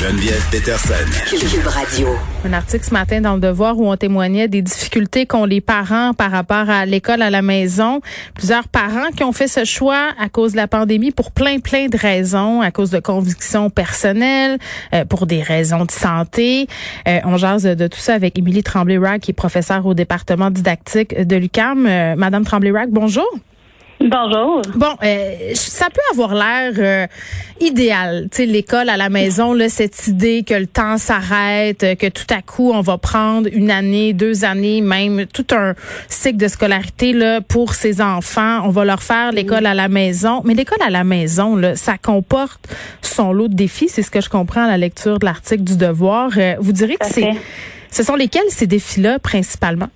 Geneviève Peterson. Cube Radio. Un article ce matin dans le Devoir où on témoignait des difficultés qu'ont les parents par rapport à l'école à la maison. Plusieurs parents qui ont fait ce choix à cause de la pandémie pour plein plein de raisons, à cause de convictions personnelles, euh, pour des raisons de santé. Euh, on jase de, tout ça avec Émilie Tremblay-Rack qui est professeure au département didactique de l'UCAM. Euh, Madame Tremblay-Rack, bonjour. Bonjour. Bon, euh, ça peut avoir l'air euh, idéal, tu sais, l'école à la maison, là, cette idée que le temps s'arrête, que tout à coup on va prendre une année, deux années, même tout un cycle de scolarité là pour ses enfants. On va leur faire l'école à la maison, mais l'école à la maison, là, ça comporte son lot de défis. C'est ce que je comprends à la lecture de l'article du Devoir. Euh, vous direz que c'est, ce sont lesquels ces défis-là principalement?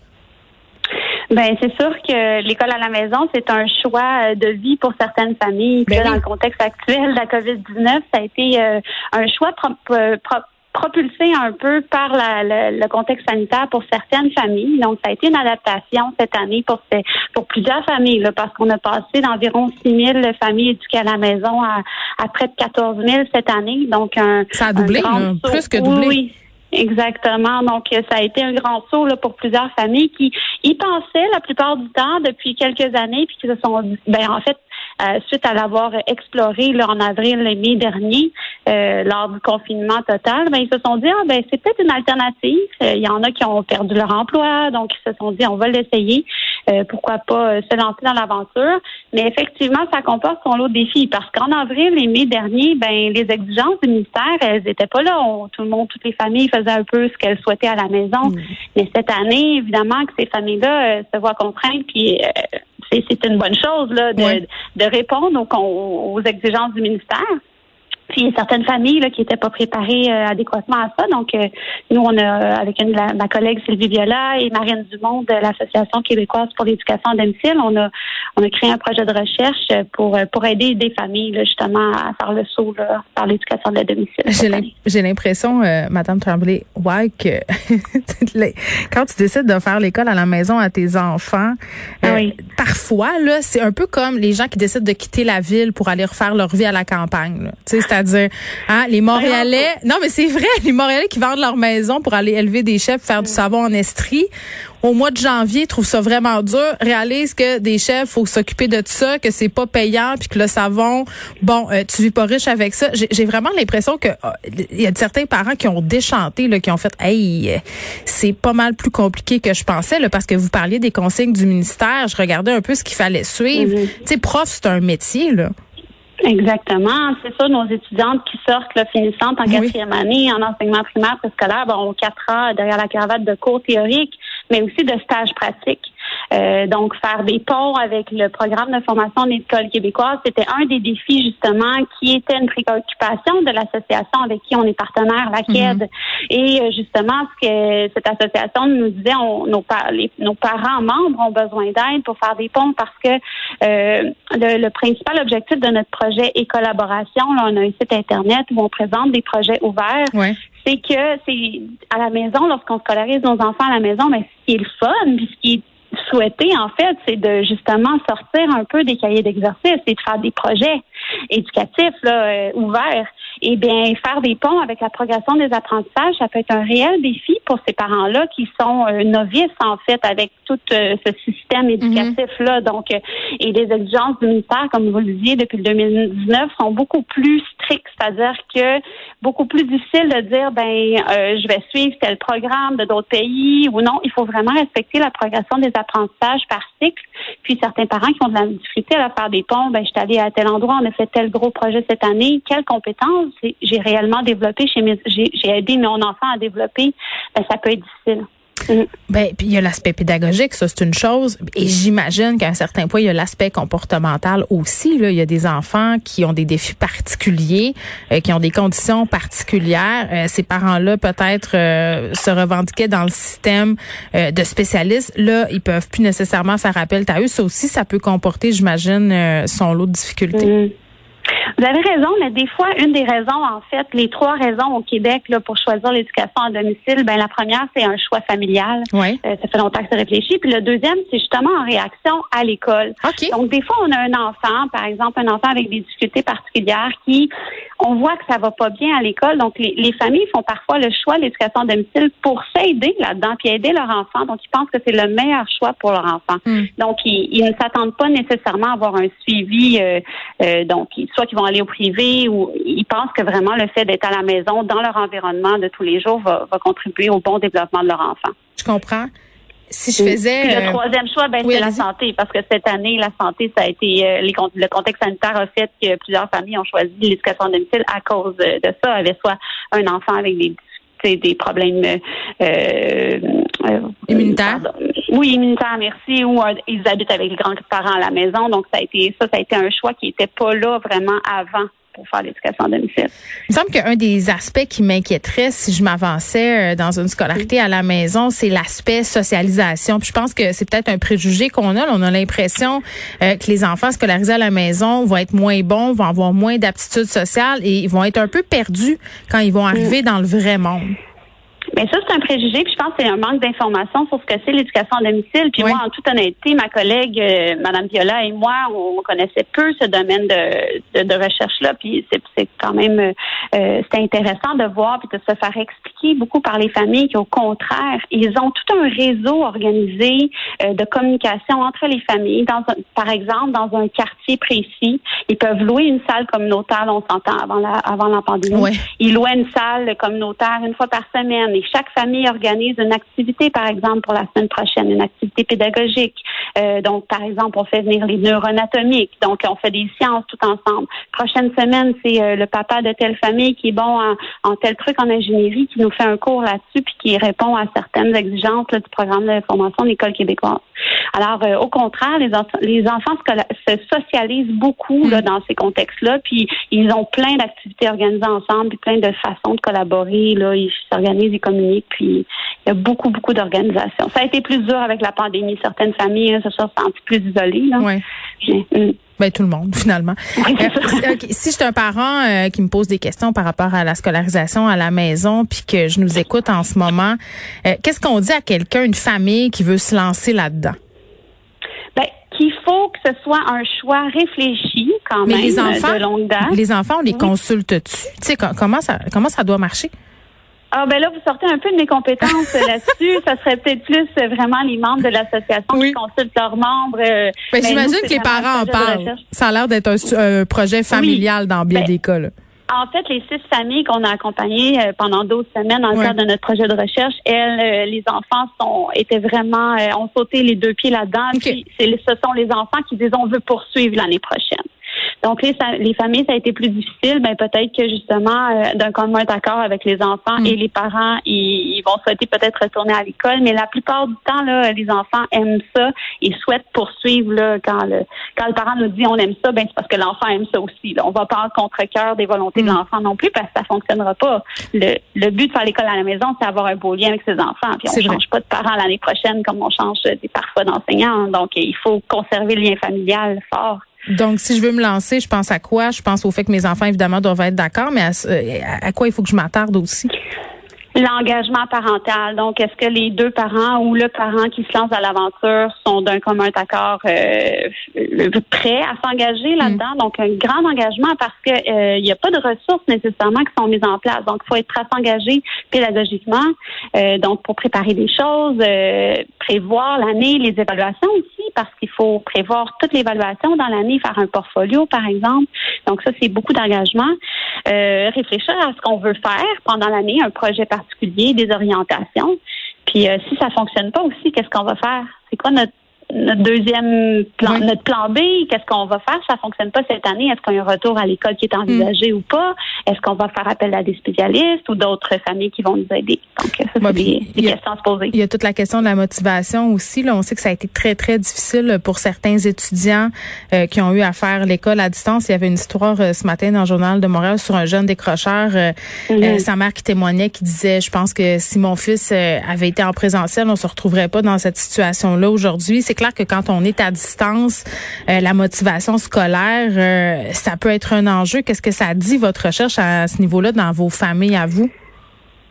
Ben c'est sûr que l'école à la maison, c'est un choix de vie pour certaines familles. Ben dans le contexte actuel de la COVID-19, ça a été euh, un choix euh, pro- propulsé un peu par la- la- le contexte sanitaire pour certaines familles. Donc, ça a été une adaptation cette année pour, ces- pour plusieurs familles, là, parce qu'on a passé d'environ 6 000 familles éduquées à la maison à, à près de 14 000 cette année. Donc, un, Ça a doublé, un grand là, saut. plus que doublé. Oui, Exactement. Donc, euh, ça a été un grand saut là, pour plusieurs familles qui y pensaient la plupart du temps depuis quelques années, puis qui se sont ben en fait, euh, suite à l'avoir exploré là, en avril et mai dernier, euh, lors du confinement total, ben ils se sont dit, ah ben c'est peut-être une alternative. Euh, Il y en a qui ont perdu leur emploi, donc ils se sont dit, on va l'essayer. Euh, pourquoi pas euh, se lancer dans l'aventure. Mais effectivement, ça comporte son lot de défis parce qu'en avril et mai dernier, ben les exigences du ministère, elles étaient pas là. On- tout le monde, toutes les familles faisaient un peu ce qu'elles souhaitaient à la maison. Mais cette année, évidemment, que ces familles-là euh, se voient contraintes, puis euh, c'est une bonne chose là de, de répondre aux, aux exigences du ministère. Il y a certaines familles là, qui n'étaient pas préparées euh, adéquatement à ça. Donc, euh, nous, on a, euh, avec une, la- ma collègue Sylvie Viola et Marine Dumont de l'Association québécoise pour l'éducation à domicile, on a, on a créé un projet de recherche pour, pour aider des familles là, justement à faire le saut là, par l'éducation de la domicile. J'ai l'impression, euh, Madame Tremblay, ouais, que quand tu décides de faire l'école à la maison à tes enfants, Ah oui. parfois là, c'est un peu comme les gens qui décident de quitter la ville pour aller refaire leur vie à la campagne. là. Hein, les Montréalais. Non, mais c'est vrai, les Montréalais qui vendent leur maison pour aller élever des chefs, faire du savon en estrie. Au mois de janvier, trouvent ça vraiment dur, réalisent que des chefs, faut s'occuper de ça, que c'est pas payant, puis que le savon, bon, euh, tu vis pas riche avec ça. J'ai vraiment l'impression que euh, il y a certains parents qui ont déchanté, là, qui ont fait, hey, c'est pas mal plus compliqué que je pensais, là, parce que vous parliez des consignes du ministère. Je regardais un peu ce qu'il fallait suivre. Tu sais, prof, c'est un métier, là. Exactement. C'est ça, nos étudiantes qui sortent, là, finissantes en Oui. quatrième année en enseignement primaire préscolaire, bon, ont quatre ans derrière la cravate de cours théoriques, mais aussi de stages pratiques. Euh, donc, faire des ponts avec le programme de formation de l'école québécoise, c'était un des défis, justement, qui était une préoccupation de l'association avec qui on est partenaire, la KED. Et euh, justement, ce que cette association nous disait, on- nos, pa- les- nos parents membres ont besoin d'aide pour faire des ponts parce que euh, le, le principal objectif de notre projet et collaboration, là, on a un site Internet où on présente des projets ouverts Ouais. c'est que c'est à la maison, lorsqu'on scolarise nos enfants à la maison, mais ce qui est le fun, puis ce qui est souhaité, en fait, c'est de justement sortir un peu des cahiers d'exercice et de faire des projets éducatifs là, euh, ouverts. Et bien, faire des ponts avec la progression des apprentissages, ça peut être un réel défi pour ces parents-là qui sont euh, novices, en fait, avec tout euh, ce système éducatif-là. Donc, euh, et les exigences du ministère, comme vous le disiez, depuis le 2019, sont beaucoup plus strictes, c'est-à-dire que beaucoup plus difficile de dire, ben, euh, je vais suivre tel programme de d'autres pays ou non. Il faut vraiment respecter la progression des apprentissages par cycle. Puis certains parents qui ont de la difficulté à faire des ponts, ben, je suis allée à tel endroit, on a fait tel gros projet cette année. Quelles compétences j'ai- j'ai réellement développé chez mes, j'ai aidé mon enfant à développer. Ben, ça peut être difficile. Mm. Ben, puis il y a l'aspect pédagogique, ça c'est une chose, et j'imagine qu'à un certain point il y a l'aspect comportemental aussi. Là, il y a des enfants qui ont des défis particuliers, euh, qui ont des conditions particulières. Euh, ces parents-là peut-être euh, se revendiquaient dans le système de spécialistes. Là, ils peuvent plus nécessairement faire appel à eux. Ça aussi, ça peut comporter, j'imagine, son lot de difficultés. Mm. Vous avez raison, mais des fois, une des raisons, en fait, les trois raisons au Québec là, pour choisir l'éducation à domicile, ben la première, c'est un choix familial. Oui. Euh, ça fait longtemps que c'est réfléchi. Puis le deuxième, c'est justement en réaction à l'école. OK. Donc, des fois, on a un enfant, par exemple, un enfant avec des difficultés particulières qui, on voit que ça va pas bien à l'école. Donc, les, les familles font parfois le choix de l'éducation à domicile pour s'aider là-dedans, puis aider leur enfant. Donc, ils pensent que c'est le meilleur choix pour leur enfant. Hmm. Donc, ils, ils ne s'attendent pas nécessairement à avoir un suivi. euh, euh, donc, soit qu'ils vont aller au privé ou ils pensent que vraiment le fait d'être à la maison, dans leur environnement de tous les jours, va, va contribuer au bon développement de leur enfant. Je comprends. Si je faisais... Puis euh, le troisième choix, ben, oui, c'est la santé, parce que cette année, la santé, ça a été euh, les, le contexte sanitaire a fait que plusieurs familles ont choisi l'éducation à domicile à cause de, de ça, avait soit un enfant avec des des problèmes euh, euh, Immunitaires? pardon. Oui, immunitaires, merci. Ou euh, ils habitent avec les grands-parents à la maison. Donc, ça a été ça, ça a été un choix qui n'était pas là vraiment avant pour faire l'éducation à domicile. Il me semble qu'un des aspects qui m'inquiéterait si je m'avançais euh, dans une scolarité à la maison, c'est l'aspect socialisation. Puis je pense que c'est peut-être un préjugé qu'on a. On a l'impression euh, que les enfants scolarisés à la maison vont être moins bons, vont avoir moins d'aptitudes sociales et ils vont être un peu perdus quand ils vont arriver dans le vrai monde. Mais ça, c'est un préjugé, puis je pense que c'est un manque d'information sur ce que c'est l'éducation à domicile. Puis Oui. moi, en toute honnêteté, ma collègue, euh, Madame Viola et moi, on connaissait peu ce domaine de, de, de recherche-là. Puis c'est, c'est quand même, euh, euh, c'est intéressant de voir puis de se faire expliquer beaucoup par les familles qu'au contraire, ils ont tout un réseau organisé euh, de communication entre les familles. Dans un- par exemple, dans un quartier précis, ils peuvent louer une salle communautaire. là, On s'entend avant la, avant la pandémie. Ouais. Ils louaient une salle communautaire une fois par semaine chaque famille organise une activité, par exemple, pour la semaine prochaine, une activité pédagogique. Euh, donc, par exemple, on fait venir les neuroanatomiques. Donc, on fait des sciences tout ensemble. Prochaine semaine, c'est euh, le papa de telle famille qui est bon en, en tel truc en ingénierie qui nous fait un cours là-dessus puis qui répond à certaines exigences là, du programme de formation de l'École québécoise. Alors, euh, au contraire, les, les enfants se socialisent beaucoup là, dans ces contextes-là, puis ils ont plein d'activités organisées ensemble, puis plein de façons de collaborer. Là, ils s'organisent, ils communiquent, puis il y a beaucoup, beaucoup d'organisations. Ça a été plus dur avec la pandémie. Certaines familles hein, se sont senties plus isolées. Là. Puis, hum. Ben, tout le monde, finalement. Oui, Euh, si- suis un parent euh, qui me pose des questions par rapport à la scolarisation à la maison, puis que je nous écoute en ce moment, euh, qu'est-ce qu'on dit à quelqu'un, une famille qui veut se lancer là-dedans? Qu'il faut que ce soit un choix réfléchi quand Mais même les enfants, de longue date. les enfants, on les Oui. consulte-tu? Tu sais, co- comment ça, comment ça doit marcher? Ah ben là, vous sortez un peu de mes compétences là-dessus. Ça serait peut-être plus euh, vraiment les membres de l'association Oui. qui consultent leurs membres. euh, Ben, ben, J'imagine que les parents en parlent. Ça a l'air d'être un, projet familial dans bien Ben, des cas. là. En fait, les six familles qu'on a accompagnées euh, pendant d'autres semaines dans le Ouais. cadre de notre projet de recherche, elles, euh, les enfants sont étaient vraiment euh, ont sauté les deux pieds là-dedans. Ok. Puis c'est ce sont les enfants qui disent on veut poursuivre l'année prochaine. Donc les, les familles, ça a été plus difficile. Ben peut-être que justement euh, d'un commun accord avec les enfants Mm. et les parents, ils, ils vont souhaiter peut-être retourner à l'école. Mais la plupart du temps, là, les enfants aiment ça. Ils souhaitent poursuivre là, quand le quand le parent nous dit on aime ça, ben c'est parce que l'enfant aime ça aussi. Là. On va pas en contre-cœur des volontés de Mm. l'enfant non plus parce que ça fonctionnera pas. Le, le but de faire l'école à la maison, c'est d'avoir un beau lien avec ses enfants. Puis on vrai. change pas de parents l'année prochaine comme on change euh, des parfois d'enseignants. Donc il faut conserver le lien familial fort. Donc, si je veux me lancer, je pense à quoi? Je pense au fait que mes enfants, évidemment, doivent être d'accord, mais à, euh, quoi il faut que je m'attarde aussi? L'engagement parental. Donc, est-ce que les deux parents ou le parent qui se lance à l'aventure sont d'un commun accord euh, prêts à s'engager là-dedans? Donc, un grand engagement parce que euh, il n'y a pas de ressources nécessairement qui sont mises en place. Donc, il faut être prêt à s'engager pédagogiquement. Euh, donc, pour préparer des choses, euh, prévoir l'année, les évaluations aussi, parce qu'il faut prévoir toute l'évaluation dans l'année, faire un portfolio, par exemple. Donc, ça, c'est beaucoup d'engagement. Euh, réfléchir à ce qu'on veut faire pendant l'année, un projet particulier, des orientations. Puis euh, si ça fonctionne pas aussi, qu'est-ce qu'on va faire? C'est quoi notre notre deuxième plan, Oui. notre plan B, qu'est-ce qu'on va faire? Ça fonctionne pas cette année. Est-ce qu'il y a un retour à l'école qui est envisagé ou pas? Est-ce qu'on va faire appel à des spécialistes ou d'autres familles qui vont nous aider? Donc, ça, c'est Bon, des, des il y a- questions à se poser. Il y a toute la question de la motivation aussi. Là, on sait que ça a été très, très difficile pour certains étudiants euh, qui ont eu à faire l'école à distance. Il y avait une histoire euh, ce matin dans le journal de Montréal sur un jeune décrocheur, euh, Mhm. euh, sa mère qui témoignait, qui disait, je pense que si mon fils euh, avait été en présentiel, on se retrouverait pas dans cette situation-là aujourd'hui. C'est clair que quand on est à distance, euh, la motivation scolaire, euh, ça peut être un enjeu. Qu'est-ce que ça dit votre recherche à ce niveau-là dans vos familles à vous?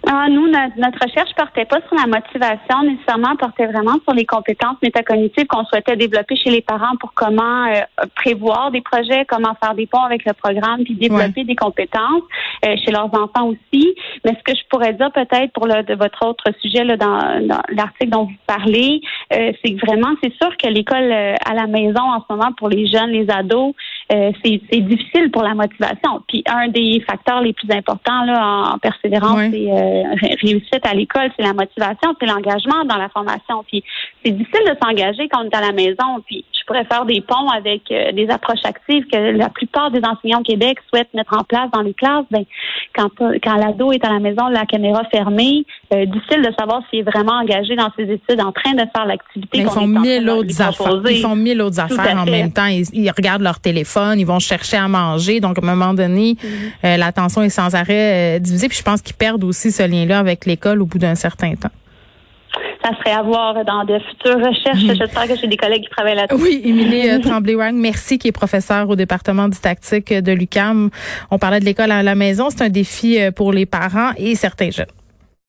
Ah, nous, notre, notre, recherche portait pas sur la motivation nécessairement, portait vraiment sur les compétences métacognitives qu'on souhaitait développer chez les parents pour comment euh, prévoir des projets, comment faire des ponts avec le programme, puis développer des compétences euh, chez leurs enfants aussi. Mais ce que je pourrais dire peut-être pour le, de votre autre sujet là, dans, dans l'article dont vous parlez, euh, c'est que vraiment, c'est sûr que l'école à la maison en ce moment pour les jeunes, les ados, c'est difficile pour la motivation. Puis un des facteurs les plus importants là, en persévérance, c'est réussite à l'école, c'est la motivation, c'est l'engagement dans la formation. Puis c'est difficile de s'engager quand on est à la maison. Puis je pourrais faire des ponts avec euh, des approches actives que la plupart des enseignants au Québec souhaitent mettre en place dans les classes. Ben, quand quand l'ado est à la maison, la caméra fermée, euh, difficile de savoir s'il est vraiment engagé dans ses études, en train de faire l'activité. Ils font mille autres affaires. Ils font mille autres affaires en même temps. Ils, regardent leur téléphone, ils vont chercher à manger. Donc à un moment donné, mm-hmm. euh, l'attention est sans arrêt divisée. Puis je pense qu'ils perdent aussi ce lien-là avec l'école au bout d'un certain temps ça serait à voir dans de futures recherches. J'espère que j'ai des collègues qui travaillent là-dessus. Oui, Émilie euh, Tremblay-Wang, merci, qui est professeure au département didactique de l'UCAM. On parlait de l'école à la maison. C'est un défi euh, pour les parents et certains jeunes.